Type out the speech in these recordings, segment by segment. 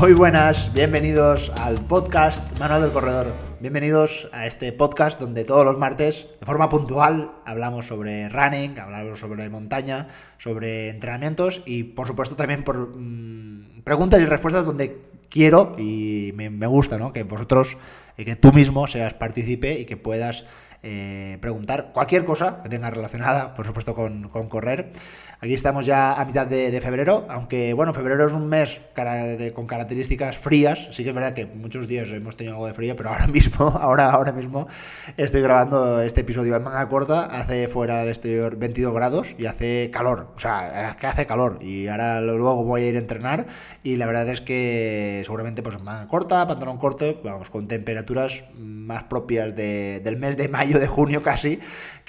Muy buenas, bienvenidos al podcast Manual del Corredor. Bienvenidos a este podcast donde todos los martes, de forma puntual, hablamos sobre running, hablamos sobre montaña, sobre entrenamientos y por supuesto también por mm, preguntas y respuestas donde quiero y me, gusta ¿no? que vosotros, y que tú mismo seas partícipe y que puedas eh, preguntar cualquier cosa que tenga relacionada, por supuesto, con correr. Aquí estamos ya a mitad de, febrero, aunque bueno, febrero es un mes con características frías. Sí que es verdad que muchos días hemos tenido algo de frío, pero ahora mismo, ahora, ahora mismo estoy grabando este episodio en manga corta. Hace fuera del exterior 22 grados y hace calor. O sea, es que hace calor. Y ahora luego voy a ir a entrenar. Y la verdad es que seguramente pues en manga corta, pantalón corto, vamos, con temperaturas más propias del mes de mayo, de junio casi,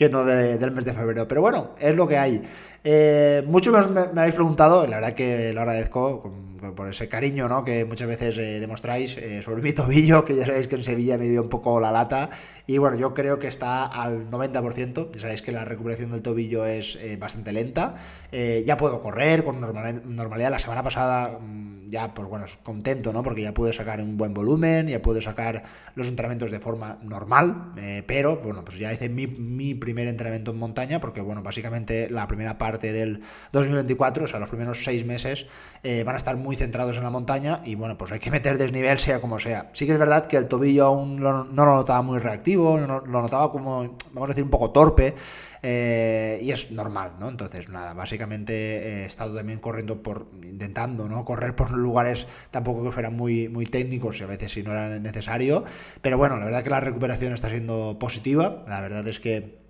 que no del mes de febrero. Pero bueno, es lo que hay. Eh, muchos me, habéis preguntado, la verdad que lo agradezco por ese cariño ¿no? que muchas veces eh, demostráis eh, sobre mi tobillo, que ya sabéis que en Sevilla me dio un poco la lata. Y bueno, yo creo que está al 90%. Ya sabéis que la recuperación del tobillo es eh, bastante lenta. ya puedo correr con normalidad. La semana pasada mm, ya, pues bueno, contento, ¿no? Porque ya pude sacar un buen volumen, ya pude sacar los entrenamientos de forma normal. pero bueno, pues ya hice mi, mi primer entrenamiento en montaña, porque bueno, básicamente la primera parte del 2024, o sea, los primeros seis meses, van a estar muy centrados en la montaña y bueno, pues hay que meter desnivel sea como sea. Sí que es verdad que el tobillo aún no lo notaba muy reactivo, lo notaba como, vamos a decir, un poco torpe. Eh, y es normal, ¿no? Entonces, nada, básicamente he estado también corriendo por, intentando, ¿no? Correr por lugares tampoco que fueran muy, muy técnicos y a veces si no era necesario, pero bueno, la verdad que la recuperación está siendo positiva, la verdad es que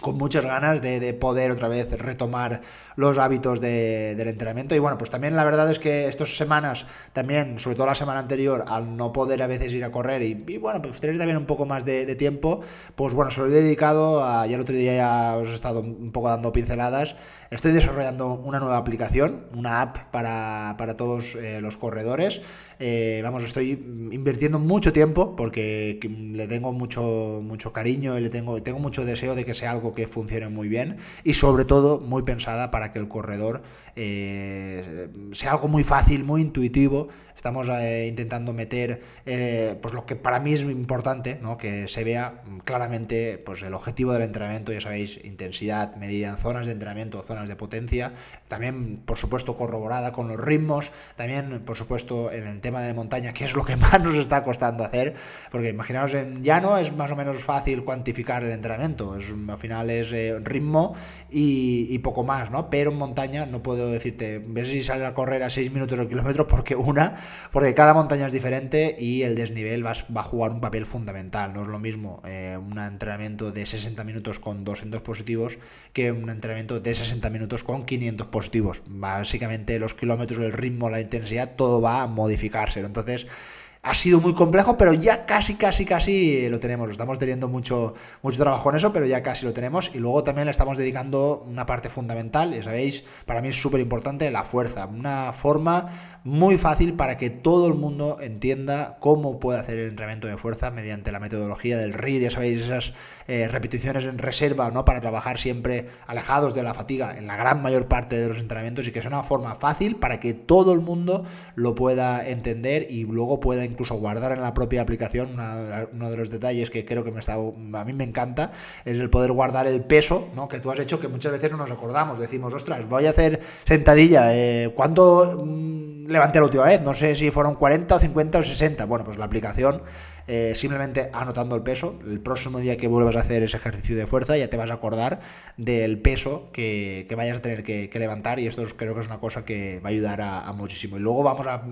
con muchas ganas de, de poder otra vez retomar los hábitos del entrenamiento. Y bueno, pues también la verdad es que estas semanas, también, sobre todo la semana anterior, al no poder a veces ir a correr y, bueno, pues tener también un poco más de, tiempo, pues bueno, se lo he dedicado a, ya el otro día ya os he estado un poco dando pinceladas, estoy desarrollando una nueva aplicación, una app para, para todos eh, los corredores. Eh, vamos, estoy invirtiendo mucho tiempo porque le tengo mucho, mucho cariño y le tengo, tengo mucho deseo de que sea algo que funcione muy bien y sobre todo muy pensada para que el corredor eh, sea algo muy fácil, muy intuitivo. Estamos eh, intentando meter eh, pues lo que para mí es importante, ¿no? que se vea claramente pues el objetivo del entrenamiento, ya sabéis, intensidad medida en zonas de entrenamiento, zonas de potencia, también por supuesto corroborada con los ritmos, también por supuesto en el tema de montaña, que es lo que más nos está costando hacer, porque imaginaos en llano es más o menos fácil cuantificar el entrenamiento, al final es ritmo y, y, poco más, ¿no? Pero en montaña no puedo decirte, ves si sale a correr a 6 minutos el kilómetro, porque una, porque cada montaña es diferente y el desnivel va, va a jugar un papel fundamental. No es lo mismo eh, un entrenamiento de 60 minutos con 200 positivos que un entrenamiento de 60 minutos con 500 positivos. Básicamente los kilómetros, el ritmo, la intensidad, todo va a modificarse. Entonces, ha sido muy complejo, pero ya casi, casi, casi lo tenemos. Estamos teniendo mucho, mucho trabajo en eso, pero ya casi lo tenemos. Y luego también le estamos dedicando una parte fundamental, ya sabéis, para mí es súper importante, la fuerza. Una forma muy fácil para que todo el mundo entienda cómo puede hacer el entrenamiento de fuerza mediante la metodología del RIR, ya sabéis, esas eh, repeticiones en reserva, ¿no? Para trabajar siempre alejados de la fatiga en la gran mayor parte de los entrenamientos y que sea una forma fácil para que todo el mundo lo pueda entender y luego pueda incluso guardar en la propia aplicación. uno de los detalles que creo que me está, a mí me encanta es el poder guardar el peso ¿no? que tú has hecho, que muchas veces no nos acordamos. Decimos, ostras, voy a hacer sentadilla, eh, ¿cuánto levanté la última vez? No sé si fueron 40 o 50 o 60. Bueno, pues la aplicación eh, simplemente anotando el peso. El próximo día que vuelvas a hacer ese ejercicio de fuerza ya te vas a acordar del peso que, vayas a tener que, levantar y esto creo que es una cosa que va a ayudar a, muchísimo. Y luego vamos a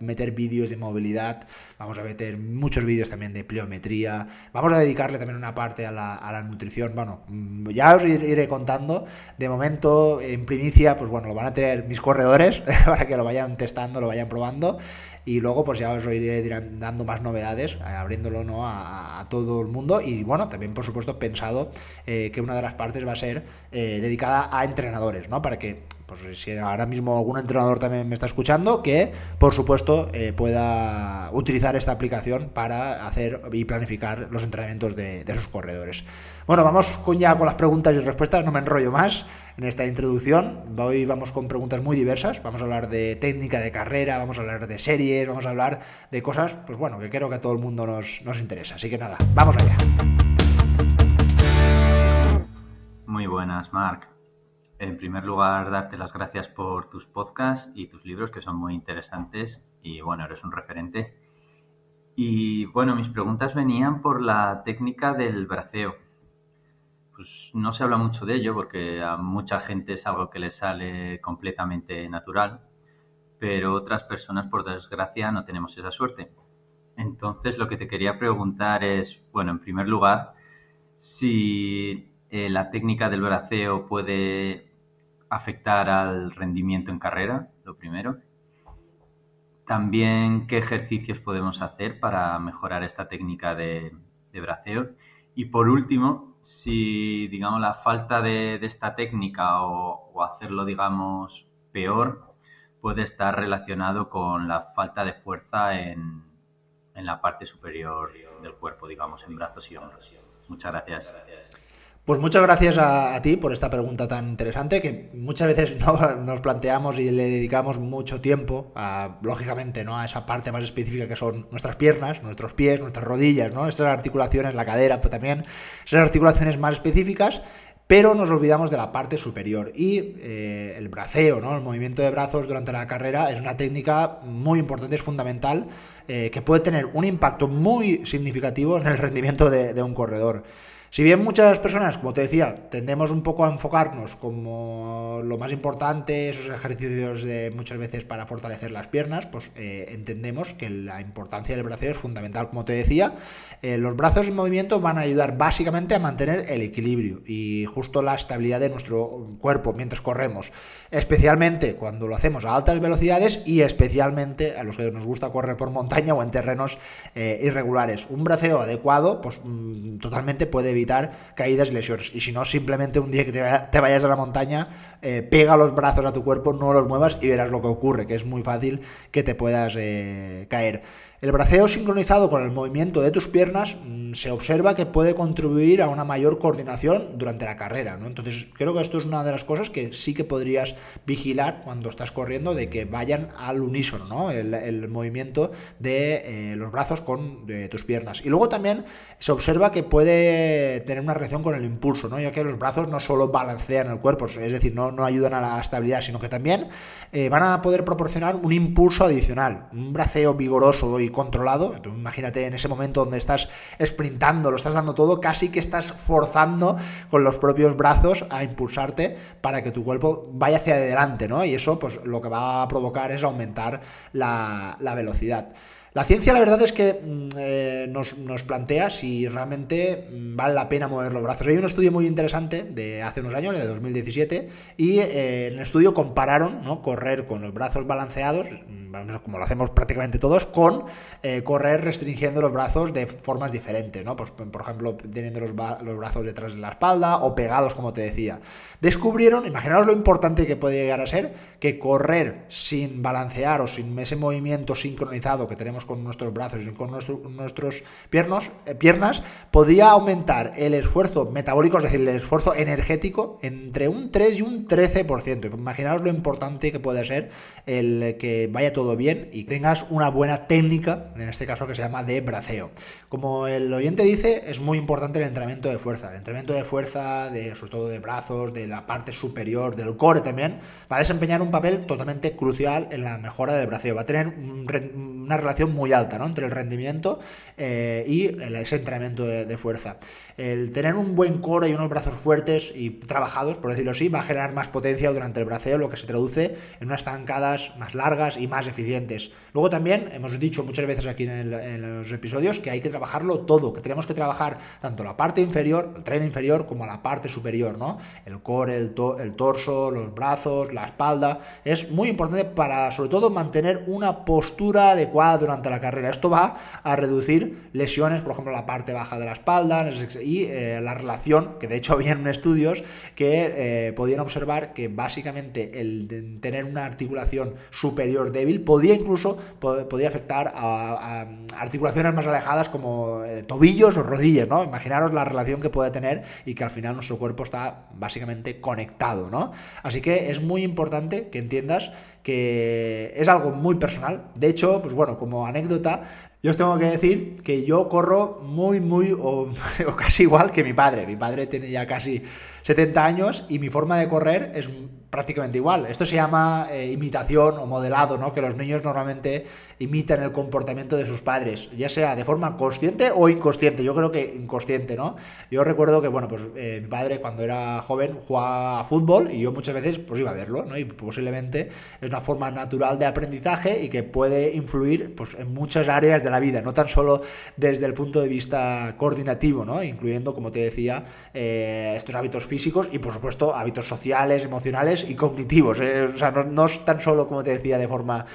meter vídeos de movilidad, vamos a meter muchos vídeos también de pliometría, vamos a dedicarle también una parte a la, a la nutrición. Bueno, mm, ya os iré contando. De momento, en primicia, pues bueno, lo van a tener mis corredores para que lo vayan testando, lo vayan probando y luego pues ya os iré dando más novedades, eh, abriéndolo ¿no? a, todo el mundo y bueno, también por supuesto pensado eh, que una de las partes va a ser eh, dedicada a entrenadores, ¿no? Para que pues si ahora mismo algún entrenador también me está escuchando, que por supuesto pueda utilizar esta aplicación para hacer y planificar los entrenamientos de, de sus corredores. Bueno, vamos con ya con las preguntas y respuestas, no me enrollo más. en esta introducción. Hoy vamos con preguntas muy diversas. Vamos a hablar de técnica de carrera, vamos a hablar de series, vamos a hablar de cosas, pues bueno, que creo que a todo el mundo nos, nos interesa. Así que nada, vamos allá. Muy buenas, Marc. En primer lugar, darte las gracias por tus podcasts y tus libros, que son muy interesantes y bueno, eres un referente. Y bueno, mis preguntas venían por la técnica del braceo. Pues no se habla mucho de ello porque a mucha gente es algo que le sale completamente natural, pero otras personas, por desgracia, no tenemos esa suerte. Entonces, lo que te quería preguntar es, bueno, en primer lugar, si eh, la técnica del braceo puede afectar al rendimiento en carrera, lo primero. También qué ejercicios podemos hacer para mejorar esta técnica de, braceo. Y por último, si digamos la falta de, esta técnica o, hacerlo digamos peor puede estar relacionado con la falta de fuerza en, en la parte superior del cuerpo, digamos, en brazos y hombros. Muchas gracias. Pues muchas gracias a, ti por esta pregunta tan interesante que muchas veces no, nos planteamos y le dedicamos mucho tiempo, a, lógicamente, ¿no? a esa parte más específica que son nuestras piernas, nuestros pies, nuestras rodillas, ¿no? estas articulaciones, la cadera, pero también esas articulaciones más específicas pero nos olvidamos de la parte superior. Y eh, el braceo, ¿no? el movimiento de brazos durante la carrera es una técnica muy importante, es fundamental, eh, que puede tener un impacto muy significativo en el rendimiento de un corredor. Si bien muchas personas, como te decía, tendemos un poco a enfocarnos como lo más importante, esos ejercicios de muchas veces para fortalecer las piernas, pues eh, entendemos que la importancia del braceo es fundamental. Como te decía, eh, los brazos en movimiento van a ayudar básicamente a mantener el equilibrio y justo la estabilidad de nuestro cuerpo mientras corremos, especialmente cuando lo hacemos a altas velocidades y especialmente a los que nos gusta correr por montaña o en terrenos eh, irregulares. Un braceo adecuado, pues mm, totalmente puede evitar caídas y lesiones. Y si no, simplemente un día que te, vayas a la montaña, eh, pega los brazos a tu cuerpo, no los muevas y verás lo que ocurre, que es muy fácil que te puedas eh, caer. El braceo sincronizado con el movimiento de tus piernas mm, se observa que puede contribuir a una mayor coordinación durante la carrera. ¿no? Entonces, creo que esto es una de las cosas que sí que podrías vigilar cuando estás corriendo, de que vayan al unísono, ¿no? el, movimiento de eh, los brazos con tus piernas. Y luego también se observa que puede tener una reacción con el impulso, ¿no? ya que los brazos no solo balancean el cuerpo, es decir, no, no ayudan a la estabilidad, sino que también eh, van a poder proporcionar un impulso adicional, un braceo vigoroso y controlado. imagínate en ese momento donde estás sprintando, lo estás dando todo, casi que estás forzando con los propios brazos a impulsarte para que tu cuerpo vaya hacia adelante, ¿no? Y eso, pues lo que va a provocar es aumentar la, la velocidad. La ciencia, la verdad es que mm, eh, nos, plantea si realmente mm, vale la pena mover los brazos. Hay un estudio muy interesante de hace unos años, de 2017, y eh, en el estudio compararon ¿no? correr con los brazos balanceados, mm, como lo hacemos prácticamente todos, con eh, correr restringiendo los brazos de formas diferentes. ¿no? Pues, por ejemplo, teniendo los, los brazos detrás de la espalda o pegados, como te decía. Descubrieron, imaginaos lo importante que puede llegar a ser, que correr sin balancear o sin ese movimiento sincronizado que tenemos con nuestros brazos y con nuestros piernos, eh, piernas, podría aumentar el esfuerzo metabólico, es decir, el esfuerzo energético, entre un 3 y un 13%. Imaginaos lo importante que puede ser el que vaya todo bien y tengas una buena técnica, en este caso que se llama de braceo. Como el oyente dice, es muy importante el entrenamiento de fuerza. El entrenamiento de fuerza, de, sobre todo de brazos, de la parte superior, del core también, va a desempeñar un papel totalmente crucial en la mejora del braceo. Va a tener una relación muy alta ¿no? entre el rendimiento eh, y ese entrenamiento de, fuerza. El tener un buen core y unos brazos fuertes y trabajados, por decirlo así, va a generar más potencia durante el braceo, lo que se traduce en unas zancadas más largas y más eficientes. Luego también hemos dicho muchas veces aquí en, los episodios que hay que trabajarlo todo, que tenemos que trabajar tanto la parte inferior, el tren inferior, como la parte superior, ¿no? El core, el, el torso, los brazos, la espalda. Es muy importante para, sobre todo, mantener una postura adecuada adecuada durante la carrera. Esto va a reducir lesiones, por ejemplo, la parte baja de la espalda y eh, la relación, que de hecho habían estudios que eh, podían observar que básicamente el tener una articulación superior débil podía incluso podía afectar a, articulaciones más alejadas como eh, tobillos o rodillas, ¿no? Imaginaros la relación que puede tener y que al final nuestro cuerpo está básicamente conectado, ¿no? Así que es muy importante que entiendas que es algo muy personal. De hecho, pues bueno, como anécdota, yo os tengo que decir que yo corro muy, muy o, casi igual que mi padre. Mi padre tiene ya casi 70 años y mi forma de correr es prácticamente igual. Esto se llama eh, imitación o modelado, ¿no? Que los niños normalmente imitan el comportamiento de sus padres, ya sea de forma consciente o inconsciente. Yo creo que inconsciente, ¿no? Yo recuerdo que, bueno, pues eh, mi padre cuando era joven jugaba fútbol y yo muchas veces pues iba a verlo, ¿no? Y posiblemente es una forma natural de aprendizaje y que puede influir pues, en muchas áreas de la vida, no tan solo desde el punto de vista coordinativo, ¿no? Incluyendo, como te decía, eh, estos hábitos físicos y, por supuesto, hábitos sociales, emocionales y cognitivos. ¿eh? O sea, no, es tan solo, como te decía, de forma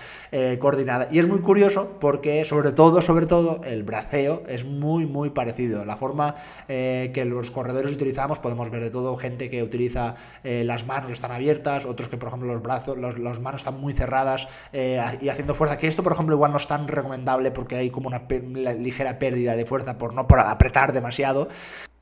coordinada. Y es muy curioso porque sobre todo, sobre todo, el braceo es muy, muy parecido. La forma eh, que los corredores utilizamos, podemos ver de todo, gente que utiliza eh, las manos están abiertas, otros que, por ejemplo, los brazos, las manos están muy cerradas eh, y haciendo fuerza, que esto, por ejemplo, igual no es tan recomendable porque hay como una ligera pérdida de fuerza por no por apretar demasiado.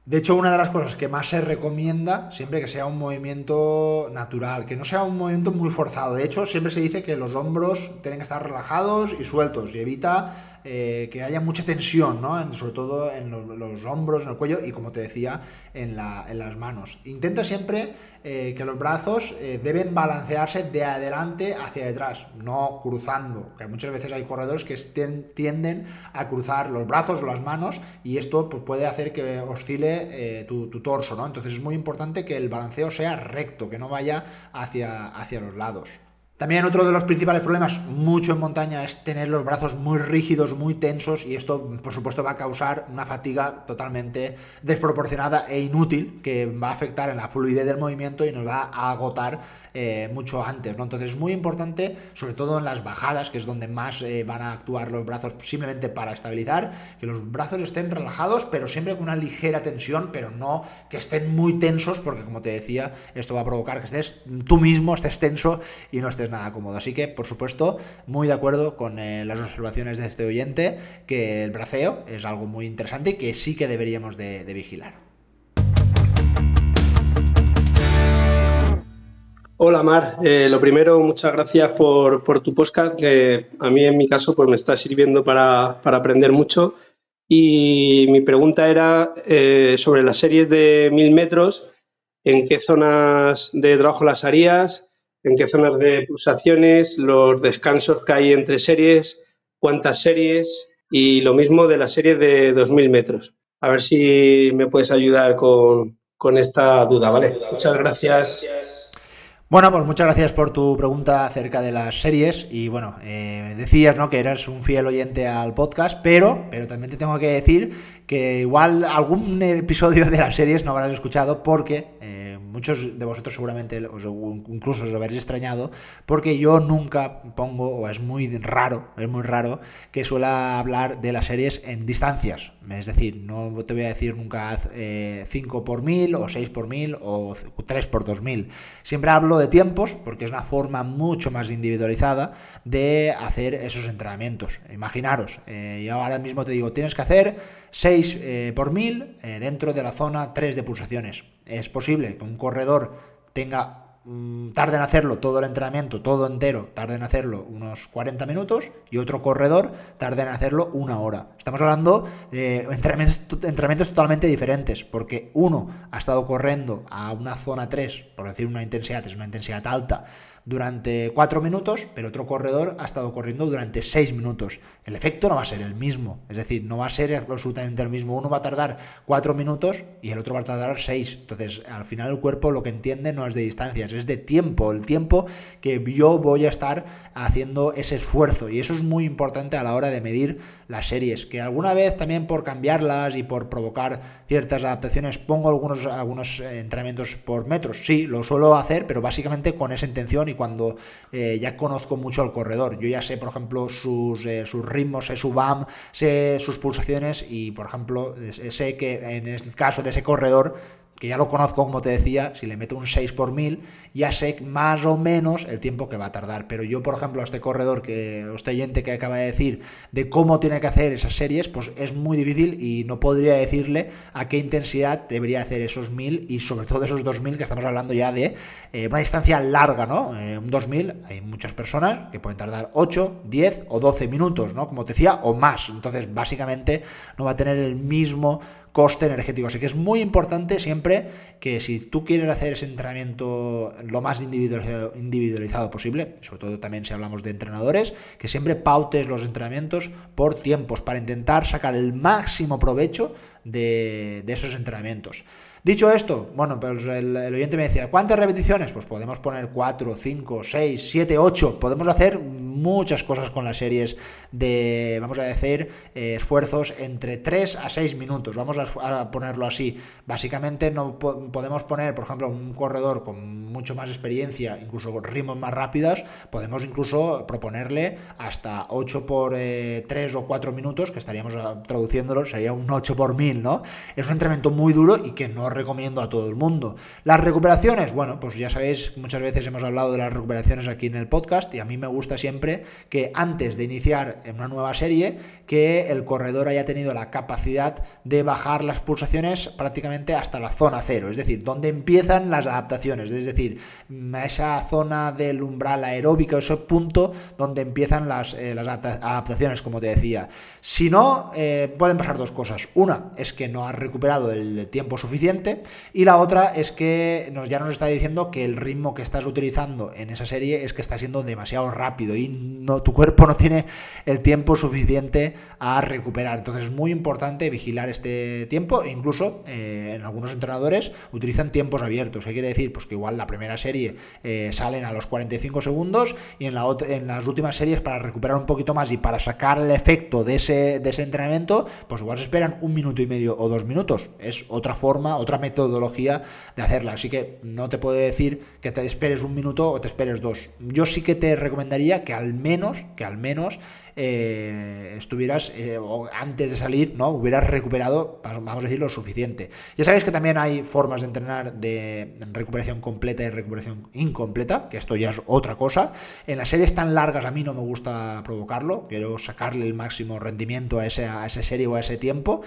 De hecho, una de las cosas que más se recomienda, siempre que sea un movimiento natural, que no sea un movimiento muy forzado. De hecho, siempre se dice que los hombros tienen que estar relajados y sueltos y evita eh, que haya mucha tensión, ¿no? sobre todo en los, hombros, en el cuello y, como te decía, en, las manos. Intenta siempre eh, que los brazos eh, deben balancearse de adelante hacia detrás, no cruzando, que muchas veces hay corredores que tienden a cruzar los brazos o las manos y esto pues, puede hacer que oscile tu, torso, ¿no? Entonces es muy importante que el balanceo sea recto, que no vaya hacia, hacia los lados. También otro de los principales problemas, mucho en montaña, es tener los brazos muy rígidos, muy tensos y esto, por supuesto, va a causar una fatiga totalmente desproporcionada e inútil que va a afectar en la fluidez del movimiento y nos va a agotar eh, mucho antes, ¿no? Entonces es muy importante, sobre todo en las bajadas, que es donde más eh, van a actuar los brazos simplemente para estabilizar, que los brazos estén relajados, pero siempre con una ligera tensión, pero no que estén muy tensos, porque como te decía, esto va a provocar que estés tú mismo, estés tenso y no estés nada cómodo. Así que, por supuesto, muy de acuerdo con eh, las observaciones de este oyente, que el braceo es algo muy interesante y que sí que deberíamos de vigilar. Hola Mar, eh, lo primero, muchas gracias por, tu podcast, que a mí en mi caso pues me está sirviendo para, aprender mucho. Y mi pregunta era eh, sobre las series de mil metros, ¿en qué zonas de trabajo las harías? ¿En qué zonas de pulsaciones? ¿Los descansos que hay entre series? ¿Cuántas series? Y lo mismo de la serie de 2000 metros. A ver si me puedes ayudar con, con esta duda, ¿vale? Muchas gracias. Bueno, pues muchas gracias por tu pregunta acerca de las series y bueno, eh, decías ¿no? que eras un fiel oyente al podcast, pero, pero también te tengo que decir que igual algún episodio de las series no habrás escuchado porque eh, muchos de vosotros seguramente os, incluso os habréis extrañado porque yo nunca pongo, o es muy raro, es muy raro que suela hablar de las series en distancias. Es decir, no te voy a decir nunca 5 eh, por 1000 o 6 por 1000 o 3 por 2000. Siempre hablo de tiempos porque es una forma mucho más individualizada de hacer esos entrenamientos. Imaginaros, eh, yo ahora mismo te digo, tienes que hacer 6 eh, por 1000 eh, dentro de la zona 3 de pulsaciones. Es posible que un corredor tenga mm, tarde en hacerlo todo el entrenamiento, todo entero, tarde en hacerlo unos 40 minutos y otro corredor tarde en hacerlo una hora. Estamos hablando de entrenamientos, entrenamientos, totalmente diferentes, porque uno ha estado corriendo a una zona 3, por decir una intensidad, es una intensidad alta, durante 4 minutos, pero otro corredor ha estado corriendo durante 6 minutos. El efecto no va a ser el mismo, es decir, no va a ser absolutamente el mismo. Uno va a tardar 4 minutos y el otro va a tardar 6. Entonces, al final el cuerpo lo que entiende no es de distancias, es de tiempo, el tiempo que yo voy a estar haciendo ese esfuerzo. Y eso es muy importante a la hora de medir las series, que alguna vez también por cambiarlas y por provocar ciertas adaptaciones pongo algunos, algunos entrenamientos por metros. Sí, lo suelo hacer, pero básicamente con esa intención y cuando eh, ya conozco mucho al corredor. Yo ya sé, por ejemplo, sus, eh, sus ritmos, sé su BAM, sé sus pulsaciones y, por ejemplo, sé que en el caso de ese corredor que ya lo conozco, como te decía, si le meto un 6 por 1000, ya sé más o menos el tiempo que va a tardar. Pero yo, por ejemplo, a este corredor, que este oyente que acaba de decir, de cómo tiene que hacer esas series, pues es muy difícil y no podría decirle a qué intensidad debería hacer esos 1000 y sobre todo esos 2000, que estamos hablando ya de eh, una distancia larga, ¿no? Eh, un 2000, hay muchas personas que pueden tardar 8, 10 o 12 minutos, ¿no? Como te decía, o más. Entonces, básicamente, no va a tener el mismo coste energético. Así que es muy importante siempre que si tú quieres hacer ese entrenamiento lo más individualizado, posible, sobre todo también si hablamos de entrenadores, que siempre pautes los entrenamientos por tiempos para intentar sacar el máximo provecho de esos entrenamientos. Dicho esto, bueno, pues el, oyente me decía, ¿cuántas repeticiones? Pues podemos poner 4, 5, 6, 7, 8. Podemos hacer muchas cosas con las series de, vamos a decir, eh, esfuerzos entre 3 a 6 minutos. Vamos a, ponerlo así. Básicamente no podemos poner, por ejemplo, un corredor con mucho más experiencia, incluso con ritmos más rápidos, podemos incluso proponerle hasta 8 por 3 eh, o 4 minutos, que estaríamos ah, traduciéndolo, sería un 8 por 1000, ¿no? Es un entrenamiento muy duro y que no recomiendo a todo el mundo. Las recuperaciones, bueno, pues ya sabéis, muchas veces hemos hablado de las recuperaciones aquí en el podcast y a mí me gusta siempre que antes de iniciar una nueva serie, que el corredor haya tenido la capacidad de bajar las pulsaciones prácticamente hasta la zona cero, es decir, donde empiezan las adaptaciones, es decir, esa zona del umbral aeróbico, ese punto donde empiezan las, eh, adaptaciones, como te decía. Si no, eh, pueden pasar dos cosas. Una es que no has recuperado el tiempo suficiente, y la otra es que nos, ya nos está diciendo que el ritmo que estás utilizando en esa serie es que está siendo demasiado rápido y tu cuerpo no tiene el tiempo suficiente a recuperar. Entonces es muy importante vigilar este tiempo e incluso eh, en algunos entrenadores utilizan tiempos abiertos. ¿Qué quiere decir? Pues que igual la primera serie eh, salen a los 45 segundos y en, la en las últimas series para recuperar un poquito más y para sacar el efecto de ese, de ese entrenamiento, pues igual se esperan un minuto y medio o dos minutos. Es otra forma, otra metodología de hacerla. Así que no te puedo decir que te esperes un minuto o te esperes dos. Yo sí que te recomendaría que al menos, que al menos eh, estuvieras, eh, antes de salir, ¿no? Hubieras recuperado, vamos a decir, lo suficiente. Ya sabéis que también hay formas de entrenar de recuperación completa y recuperación incompleta, que esto ya es otra cosa. En las series tan largas a mí no me gusta provocarlo, quiero sacarle el máximo rendimiento a, ese, a esa serie o a ese tiempo.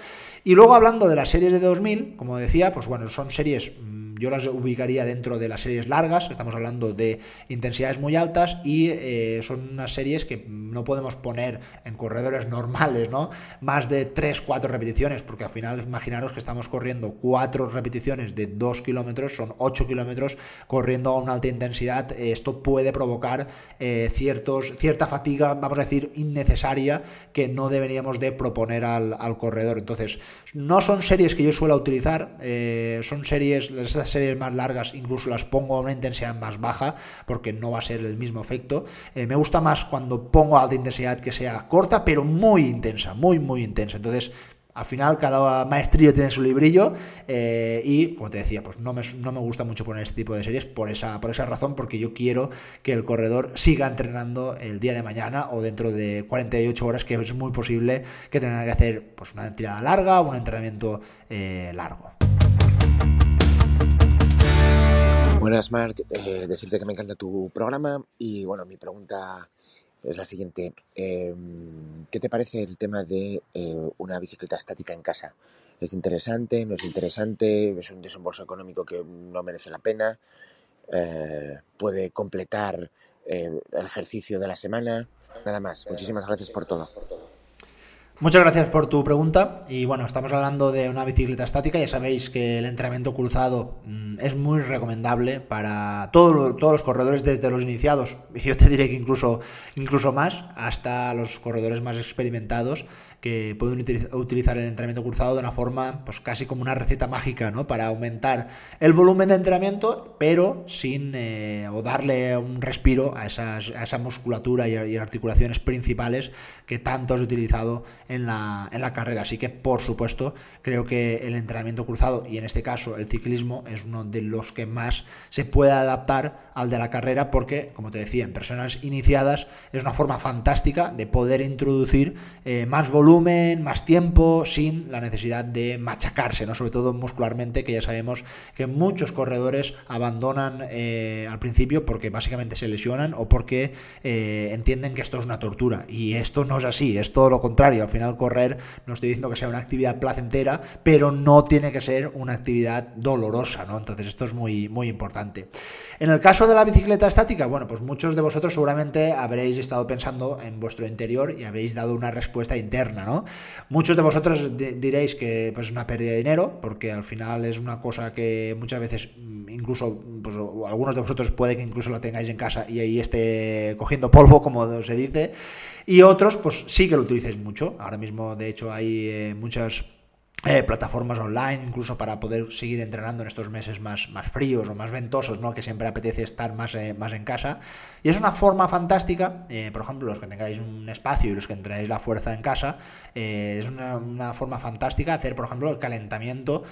Y luego hablando de las series de 2000, como decía, pues bueno, son series mm, yo las ubicaría dentro de las series largas, estamos hablando de intensidades muy altas y eh, son unas series que no podemos poner en corredores normales, ¿no? Más de 3, 4 repeticiones, porque al final imaginaros que estamos corriendo 4 repeticiones de 2 kilómetros, son 8 kilómetros corriendo a una alta intensidad, esto puede provocar eh, ciertos, cierta fatiga, vamos a decir, innecesaria que no deberíamos de proponer al, corredor. Entonces, no son series que yo suelo utilizar, eh, son series, series más largas incluso las pongo a una intensidad más baja porque no va a ser el mismo efecto. Eh, me gusta más cuando pongo alta intensidad que sea corta pero muy intensa, muy muy intensa. Entonces al final cada maestrillo tiene su librillo eh, y, como te decía, pues no me, no me, gusta mucho poner este tipo de series por esa, por esa razón, porque yo quiero que el corredor siga entrenando el día de mañana o dentro de 48 horas, que es muy posible que tenga que hacer pues, una tirada larga o un entrenamiento eh, largo. Buenas, Marc. Eh, decirte que me encanta tu programa y bueno, mi pregunta es la siguiente. Em, ¿Qué te parece el tema de eh, una bicicleta estática en casa? ¿Es interesante? ¿No es interesante? ¿Es un desembolso económico que no merece la pena? Eh, ¿Puede completar el ejercicio de la semana? Nada más. Muchísimas gracias por todo. Muchas gracias por tu pregunta. Y bueno, estamos hablando de una bicicleta estática. Ya sabéis que el entrenamiento cruzado mm, es muy recomendable para todos los corredores, desde los iniciados, y yo te diré que incluso, incluso más, hasta los corredores más experimentados que pueden utilizar el entrenamiento cruzado de una forma, pues casi como una receta mágica, ¿no? Para aumentar el volumen de entrenamiento, pero sin eh, o darle un respiro a, esas, a esa musculatura y, articulaciones principales que tanto has utilizado en la, en la carrera. Así que, por supuesto, creo que el entrenamiento cruzado y en este caso el ciclismo es uno de los que más se puede adaptar al de la carrera porque, como te decía, en personas iniciadas es una forma fantástica de poder introducir eh, más volumen, más tiempo, sin la necesidad de machacarse, ¿no? sobre todo muscularmente, que ya sabemos que muchos corredores abandonan eh, al principio porque básicamente se lesionan o porque eh, entienden que esto es una tortura. Y esto no es así, es todo lo contrario. Al final correr, no estoy diciendo que sea una actividad placentera, pero no tiene que ser una actividad dolorosa, ¿no? Entonces esto es muy, muy importante. En el caso de la bicicleta estática, bueno, pues muchos de vosotros seguramente habréis estado pensando en vuestro interior y habréis dado una respuesta interna, ¿no? Muchos de vosotros diréis que pues, es una pérdida de dinero, porque al final es una cosa que muchas veces mm, incluso pues, algunos de vosotros puede que incluso la tengáis en casa y ahí esté cogiendo polvo, como se dice, y otros pues sí que lo utilicéis mucho. Ahora mismo, de hecho, hay eh, muchas eh, plataformas online, incluso para poder seguir entrenando en estos meses más, más fríos o más ventosos, ¿no? que siempre apetece estar más, eh, más en casa. Y es una forma fantástica, eh, por ejemplo, los que tengáis un espacio y los que entrenáis la fuerza en casa, es una, una, forma fantástica hacer, por ejemplo, el calentamiento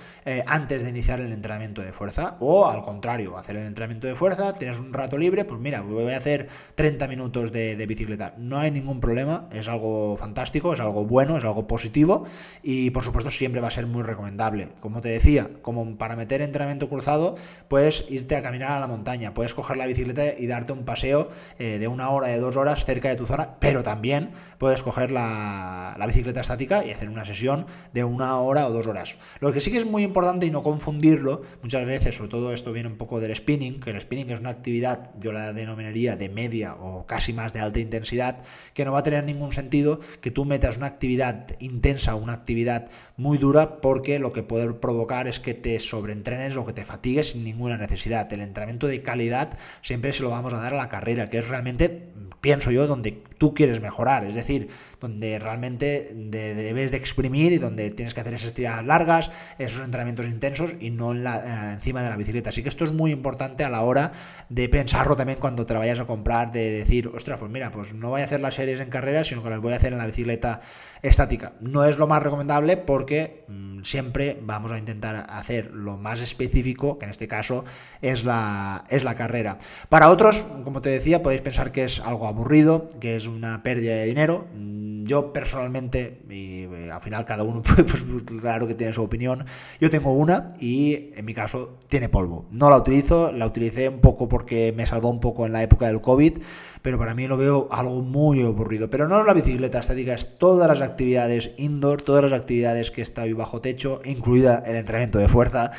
antes de iniciar el entrenamiento de fuerza, o al contrario, hacer el entrenamiento de fuerza, tienes un rato libre, pues mira, voy a hacer 30 minutos de, de bicicleta. No hay ningún problema, es algo fantástico, es algo bueno, es algo positivo y por supuesto siempre va a ser muy recomendable. Como te decía, como para meter entrenamiento cruzado, puedes irte a caminar a la montaña, puedes coger la bicicleta y darte un paseo eh, de una hora, de dos horas cerca de tu zona, pero también puedes coger la, bicicleta estática y hacer una sesión de una hora o dos horas. Lo que sí que es muy importante y no confundirlo, muchas veces, sobre todo esto viene un poco del spinning, que el spinning es una actividad, yo la denominaría de media o casi más de alta intensidad, que no va a tener ningún sentido que tú metas una actividad intensa, una actividad muy dura, porque lo que puede provocar es que te sobreentrenes o que te fatigues sin ninguna necesidad. El entrenamiento de calidad siempre se lo vamos a dar a la carrera, que es realmente, pienso yo, donde tú quieres mejorar. Es decir, donde realmente debes de exprimir y donde tienes que hacer esas tiradas largas, esos entrenamientos intensos y no en la, eh, encima de la bicicleta. Así que esto es muy importante a la hora de pensarlo también cuando te vayas a comprar, de decir, ostras, pues mira, pues no voy a hacer las series en carrera, sino que las voy a hacer en la bicicleta estática. No es lo más recomendable porque mm, siempre vamos a intentar hacer lo más específico, que en este caso es la, es la carrera. Para otros, como te decía, podéis pensar que es algo aburrido, que es una pérdida de dinero. Yo personalmente, y eh, al final cada uno, pues, claro que tiene su opinión, yo tengo una y en mi caso tiene polvo. No la utilizo, la utilicé un poco porque me salvó un poco en la época del COVID, pero para mí lo veo algo muy aburrido. Pero no la bicicleta estática, es todas las actividades indoor, todas las actividades que está bajo techo, incluida el entrenamiento de fuerza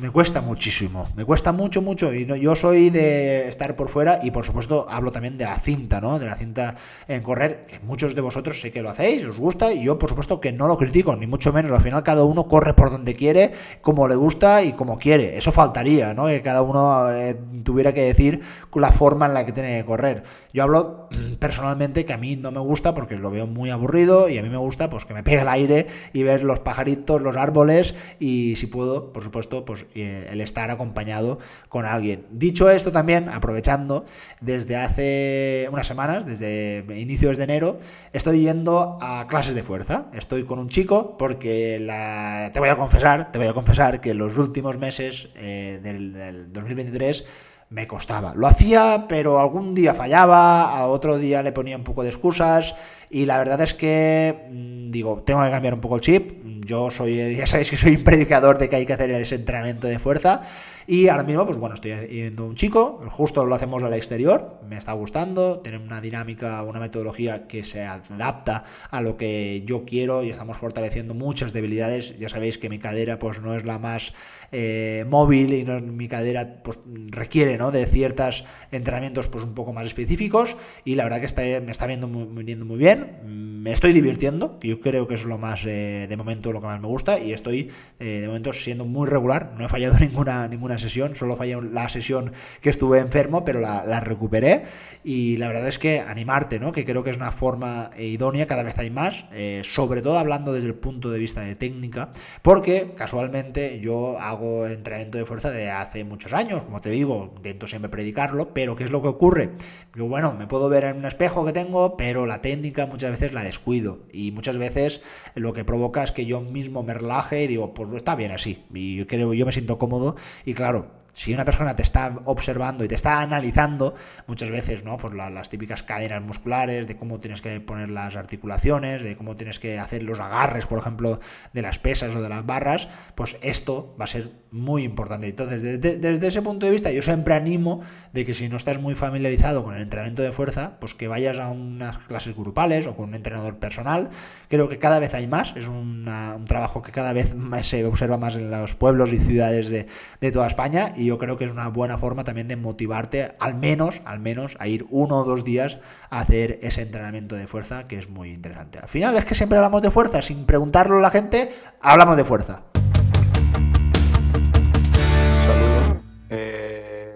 me cuesta muchísimo, me cuesta mucho, mucho. Y no, yo soy de estar por fuera y por supuesto hablo también de la cinta, ¿no? De la cinta en correr, que muchos de vosotros sé que lo hacéis, os gusta, y yo por supuesto que no lo critico, ni mucho menos. Al final cada uno corre por donde quiere, como le gusta y como quiere. Eso faltaría, ¿no? Que cada uno eh, tuviera que decir la forma en la que tiene que correr. Yo hablo personalmente que a mí no me gusta porque lo veo muy aburrido y a mí me gusta pues que me pegue el aire y ver los pajaritos, los árboles y si puedo, por supuesto, pues eh, el estar acompañado con alguien. Dicho esto también, aprovechando, desde hace unas semanas, desde inicios de enero, estoy yendo a clases de fuerza. Estoy con un chico porque la... te voy a confesar, te voy a confesar que los últimos meses eh, del, del 2023 me costaba. Lo hacía, pero algún día fallaba, a otro día le ponía un poco de excusas y la verdad es que mm, digo, tengo que cambiar un poco el chip. Yo soy, ya sabéis que soy un predicador de que hay que hacer ese entrenamiento de fuerza y ahora mismo, pues bueno, estoy yendo un chico, justo lo hacemos al exterior, me está gustando, tiene una dinámica, una metodología que se adapta a lo que yo quiero y estamos fortaleciendo muchas debilidades. Ya sabéis que mi cadera pues no es la más eh, móvil y no, mi cadera pues requiere ¿no? de ciertos entrenamientos pues un poco más específicos y la verdad que está, me está viendo muy, viniendo muy bien, me estoy divirtiendo, que yo creo que es lo más eh, de momento lo que más me gusta y estoy eh, de momento siendo muy regular, no he fallado ninguna, ninguna sesión, solo fallé la sesión que estuve enfermo, pero la, recuperé. Y la verdad es que animarte, ¿no? que creo que es una forma idónea, cada vez hay más, eh, sobre todo hablando desde el punto de vista de técnica, porque casualmente yo hago entrenamiento de fuerza de hace muchos años, como te digo, intento siempre predicarlo, pero ¿qué es lo que ocurre? Yo, bueno, me puedo ver en un espejo que tengo, pero la técnica muchas veces la descuido. Y muchas veces lo que provoca es que yo mismo me relaje y digo, pues está bien así. Y yo creo, yo me siento cómodo. Y claro, si una persona te está observando y te está analizando, muchas veces, ¿no? Por las típicas cadenas musculares, de cómo tienes que poner las articulaciones, de cómo tienes que hacer los agarres, por ejemplo, de las pesas o de las barras, pues esto va a ser muy importante. Entonces, desde, desde ese punto de vista, yo siempre animo de que si no estás muy familiarizado con el entrenamiento de fuerza, pues que vayas a unas clases grupales o con un entrenador personal. Creo que cada vez hay más, es un trabajo que cada vez más se observa más en los pueblos y ciudades de, de toda España y yo creo que es una buena forma también de motivarte al menos, al menos a ir uno o dos días a hacer ese entrenamiento de fuerza que es muy interesante. Al final es que siempre hablamos de fuerza, sin preguntarlo a la gente, hablamos de fuerza.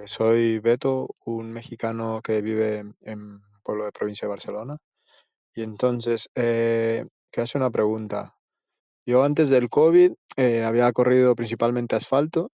Soy Beto, un mexicano que vive en pueblo de provincia de Barcelona. Y entonces, eh, que hace una pregunta. Yo antes del COVID eh, había corrido principalmente asfalto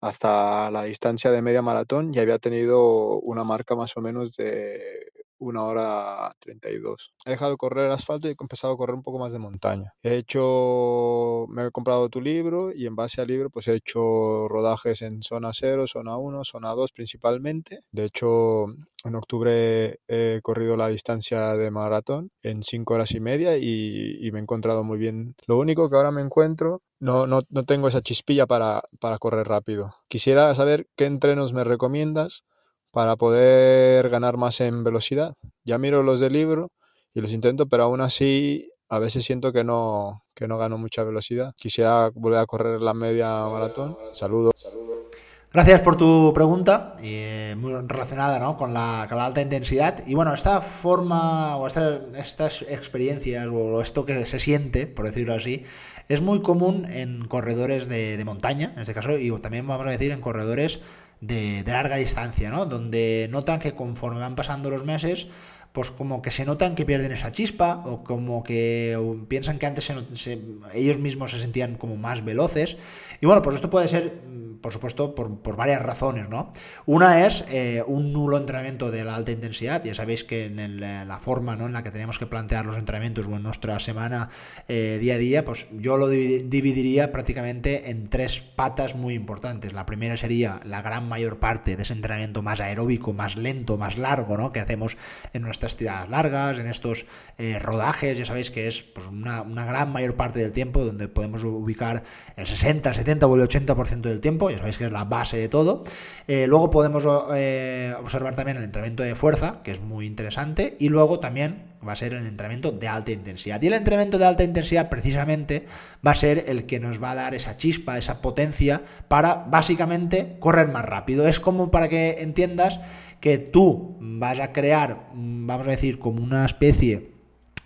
hasta la distancia de media maratón y había tenido una marca más o menos de una hora 32. He dejado de correr asfalto y he empezado a correr un poco más de montaña. He hecho, me he comprado tu libro y en base al libro pues he hecho rodajes en zona 0, zona 1, zona 2 principalmente. De hecho, en octubre he corrido la distancia de maratón en 5 horas y media y, me he encontrado muy bien. Lo único que ahora me encuentro, no, no, no tengo esa chispilla para, para correr rápido. Quisiera saber qué entrenos me recomiendas para poder ganar más en velocidad. Ya miro los del libro y los intento, pero aún así a veces siento que no, que no gano mucha velocidad. Quisiera volver a correr la media maratón. Saludos. Gracias por tu pregunta, eh, muy relacionada ¿no? con, la, alta intensidad. Y bueno, esta forma o estas experiencias o esto que se siente, por decirlo así, es muy común en corredores de montaña, en este caso, y también vamos a decir en corredores de, larga distancia, ¿no? Donde notan que conforme van pasando los meses, pues como que se notan que pierden esa chispa o como que piensan que antes ellos mismos se sentían como más veloces. Y bueno, pues esto puede ser por supuesto, por, varias razones, ¿no? Una es eh, un nulo entrenamiento de la alta intensidad. Ya sabéis que en la forma ¿no? en la que tenemos que plantear los entrenamientos o en nuestra semana eh, día a día, pues yo lo dividiría prácticamente en tres patas muy importantes. La primera sería la gran mayor parte de ese entrenamiento más aeróbico, más lento, más largo, ¿no? Que hacemos en nuestras tiradas largas, en estos eh, rodajes, ya sabéis que es pues, una, una gran mayor parte del tiempo donde podemos ubicar el 60, 70 o el 80% del tiempo ya sabéis que es la base de todo. Eh, luego podemos eh, observar también el entrenamiento de fuerza, que es muy interesante, y luego también va a ser el entrenamiento de alta intensidad. Y el entrenamiento de alta intensidad precisamente va a ser el que nos va a dar esa chispa, esa potencia para básicamente correr más rápido. Es como para que entiendas que tú vas a crear, vamos a decir, como una especie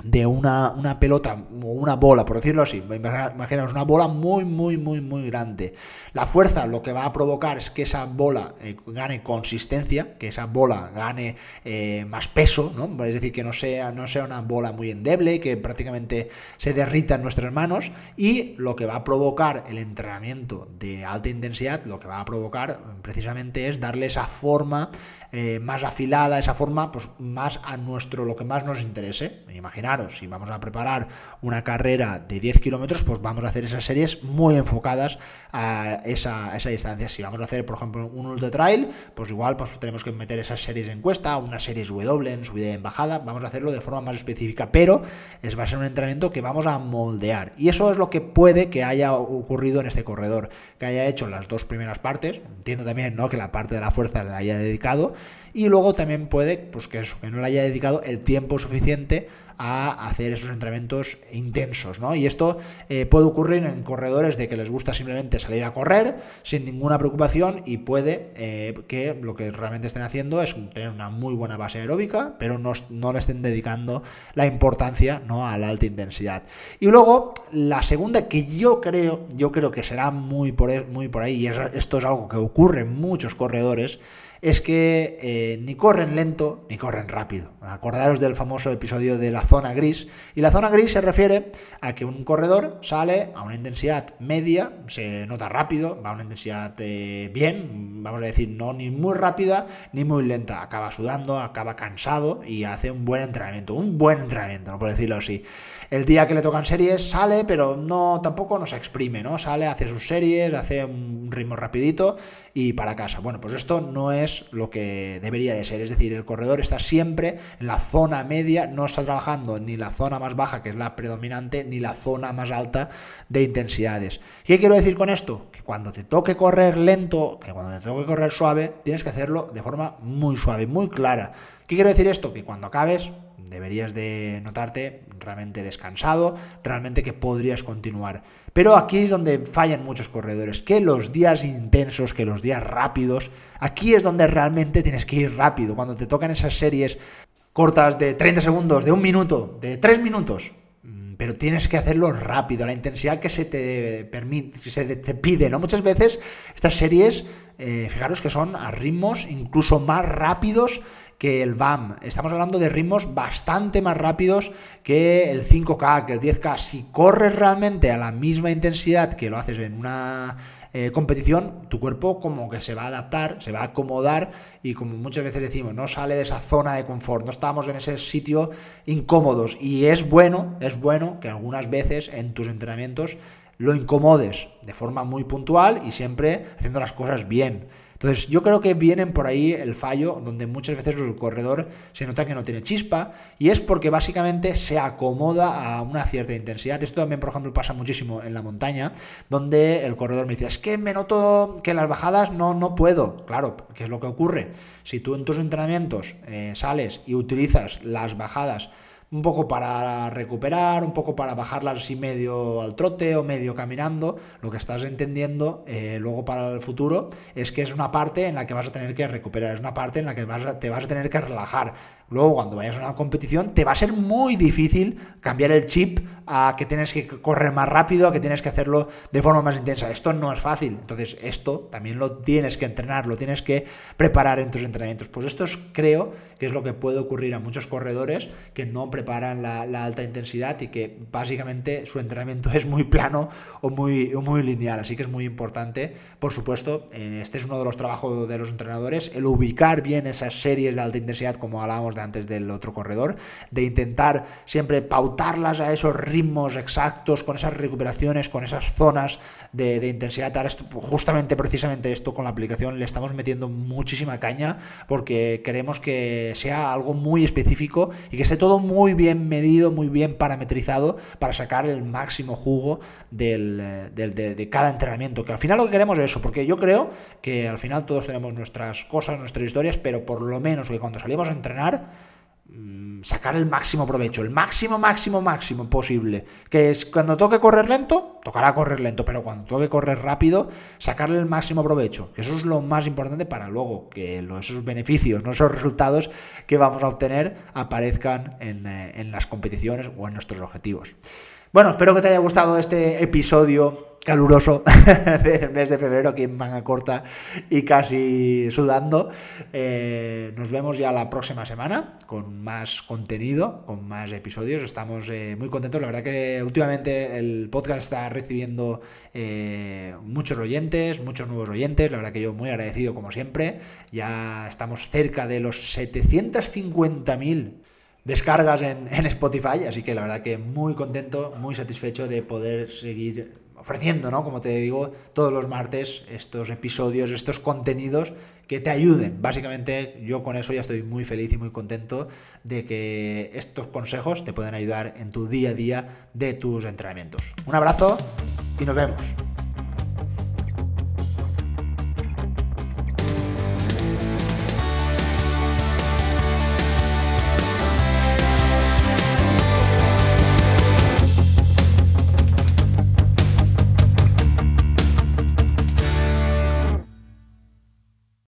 de una, pelota o una bola, por decirlo así. Imaginaos una bola muy, muy, muy, muy grande. La fuerza lo que va a provocar es que esa bola eh, gane consistencia, que esa bola gane eh, más peso, ¿no? Es decir, que no sea, no sea una bola muy endeble, que prácticamente se derrita en nuestras manos. Y lo que va a provocar el entrenamiento de alta intensidad, lo que va a provocar precisamente es darle esa forma eh, más afilada, esa forma, pues más a nuestro, lo que más nos interese. Imaginaros, si vamos a preparar una carrera de 10 kilómetros, pues vamos a hacer esas series muy enfocadas a esa, esa, distancia. Si vamos a hacer, por ejemplo, un ultra trail, pues igual pues tenemos que meter esas series en cuesta, unas series W en subida y en bajada, vamos a hacerlo de forma más específica, pero es, va a ser un entrenamiento que vamos a moldear. Y eso es lo que puede que haya ocurrido en este corredor, que haya hecho las dos primeras partes, entiendo también ¿no? que la parte de la fuerza la haya dedicado, y luego también puede pues que, no le haya dedicado el tiempo suficiente a hacer esos entrenamientos intensos, ¿no? Y esto eh, puede ocurrir en corredores de que les gusta simplemente salir a correr sin ninguna preocupación y puede eh, que lo que realmente estén haciendo es tener una muy buena base aeróbica, pero no, no le estén dedicando la importancia ¿no? a la alta intensidad. Y luego, la segunda que yo creo, yo creo que será muy por, e, muy por ahí, y esto es algo que ocurre en muchos corredores, es que eh, ni corren lento ni corren rápido. Acordaros del famoso episodio de la zona gris. Y la zona gris se refiere a que un corredor sale a una intensidad media, se nota rápido, va a una intensidad eh, bien, vamos a decir, no ni muy rápida ni muy lenta. Acaba sudando, acaba cansado y hace un buen entrenamiento, un buen entrenamiento, no por decirlo así. El día que le tocan series sale, pero no tampoco nos exprime, ¿no? Sale, hace sus series, hace un ritmo rapidito y para casa. Bueno, pues esto no es lo que debería de ser. Es decir, el corredor está siempre en la zona media, no está trabajando ni la zona más baja, que es la predominante, ni la zona más alta de intensidades. ¿Qué quiero decir con esto? Que cuando te toque correr lento, que cuando te toque correr suave, tienes que hacerlo de forma muy suave, muy clara. ¿Qué quiero decir esto? Que cuando acabes deberías de notarte realmente descansado, realmente que podrías continuar. Pero aquí es donde fallan muchos corredores, que los días intensos, que los días rápidos, aquí es donde realmente tienes que ir rápido, cuando te tocan esas series cortas de 30 segundos, de un minuto, de 3 minutos, mm, pero tienes que hacerlo rápido, la intensidad que se te permite, se te pide, ¿no? Muchas veces estas series, eh, fijaros que son a ritmos incluso más rápidos que el BAM. Estamos hablando de ritmos bastante más rápidos que el 5K, que el 10K. Si corres realmente a la misma intensidad que lo haces en una eh, competición, tu cuerpo como que se va a adaptar, se va a acomodar y como muchas veces decimos, no sale de esa zona de confort, no estamos en ese sitio incómodos y es bueno, es bueno que algunas veces en tus entrenamientos lo incomodes de forma muy puntual y siempre haciendo las cosas bien. Entonces, yo creo que vienen por ahí el fallo, donde muchas veces el corredor se nota que no tiene chispa, y es porque básicamente se acomoda a una cierta intensidad. Esto también, por ejemplo, pasa muchísimo en la montaña, donde el corredor me dice, es que me noto que las bajadas no, no puedo. Claro, ¿qué es lo que ocurre? Si tú en tus entrenamientos eh, sales y utilizas las bajadas un poco para recuperar, un poco para bajarlas así medio al trote o medio caminando, lo que estás entendiendo eh, luego para el futuro es que es una parte en la que vas a tener que recuperar, es una parte en la que vas te vas a tener que relajar. Luego, cuando vayas a una competición, te va a ser muy difícil cambiar el chip a que tienes que correr más rápido, a que tienes que hacerlo de forma más intensa. Esto no es fácil. Entonces, esto también lo tienes que entrenar, lo tienes que preparar en tus entrenamientos. Pues esto es, creo que es lo que puede ocurrir a muchos corredores que no preparan la, alta intensidad y que básicamente su entrenamiento es muy plano o muy, muy lineal. Así que es muy importante, por supuesto, este es uno de los trabajos de los entrenadores, el ubicar bien esas series de alta intensidad, como hablábamos de antes del otro corredor, de intentar siempre pautarlas a esos ritmos exactos, con esas recuperaciones, con esas zonas de, intensidad. Ahora justamente, precisamente esto con la aplicación le estamos metiendo muchísima caña porque queremos que sea algo muy específico y que esté todo muy bien medido, muy bien parametrizado para sacar el máximo jugo del, de, de cada entrenamiento. Que al final lo que queremos es eso, porque yo creo que al final todos tenemos nuestras cosas, nuestras historias, pero por lo menos que cuando salimos a entrenar, sacar el máximo provecho, el máximo, máximo, máximo posible. Que es cuando toque correr lento, tocará correr lento, pero cuando toque correr rápido, sacarle el máximo provecho. Que eso es lo más importante para luego que esos beneficios, no esos resultados que vamos a obtener aparezcan en, eh, en las competiciones o en nuestros objetivos. Bueno, espero que te haya gustado este episodio caluroso del mes de febrero aquí en manga corta y casi sudando. Eh, nos vemos ya la próxima semana con más contenido, con más episodios. Estamos eh, muy contentos. La verdad que últimamente el podcast está recibiendo eh, muchos oyentes, muchos nuevos oyentes. La verdad que yo muy agradecido como siempre. Ya estamos cerca de los 750.000 descargas en, en, Spotify, así que la verdad que muy contento, muy satisfecho de poder seguir ofreciendo, ¿no? Como te digo, todos los martes estos episodios, estos contenidos que te ayuden. Básicamente yo con eso ya estoy muy feliz y muy contento de que estos consejos te pueden ayudar en tu día a día de tus entrenamientos. Un abrazo y nos vemos.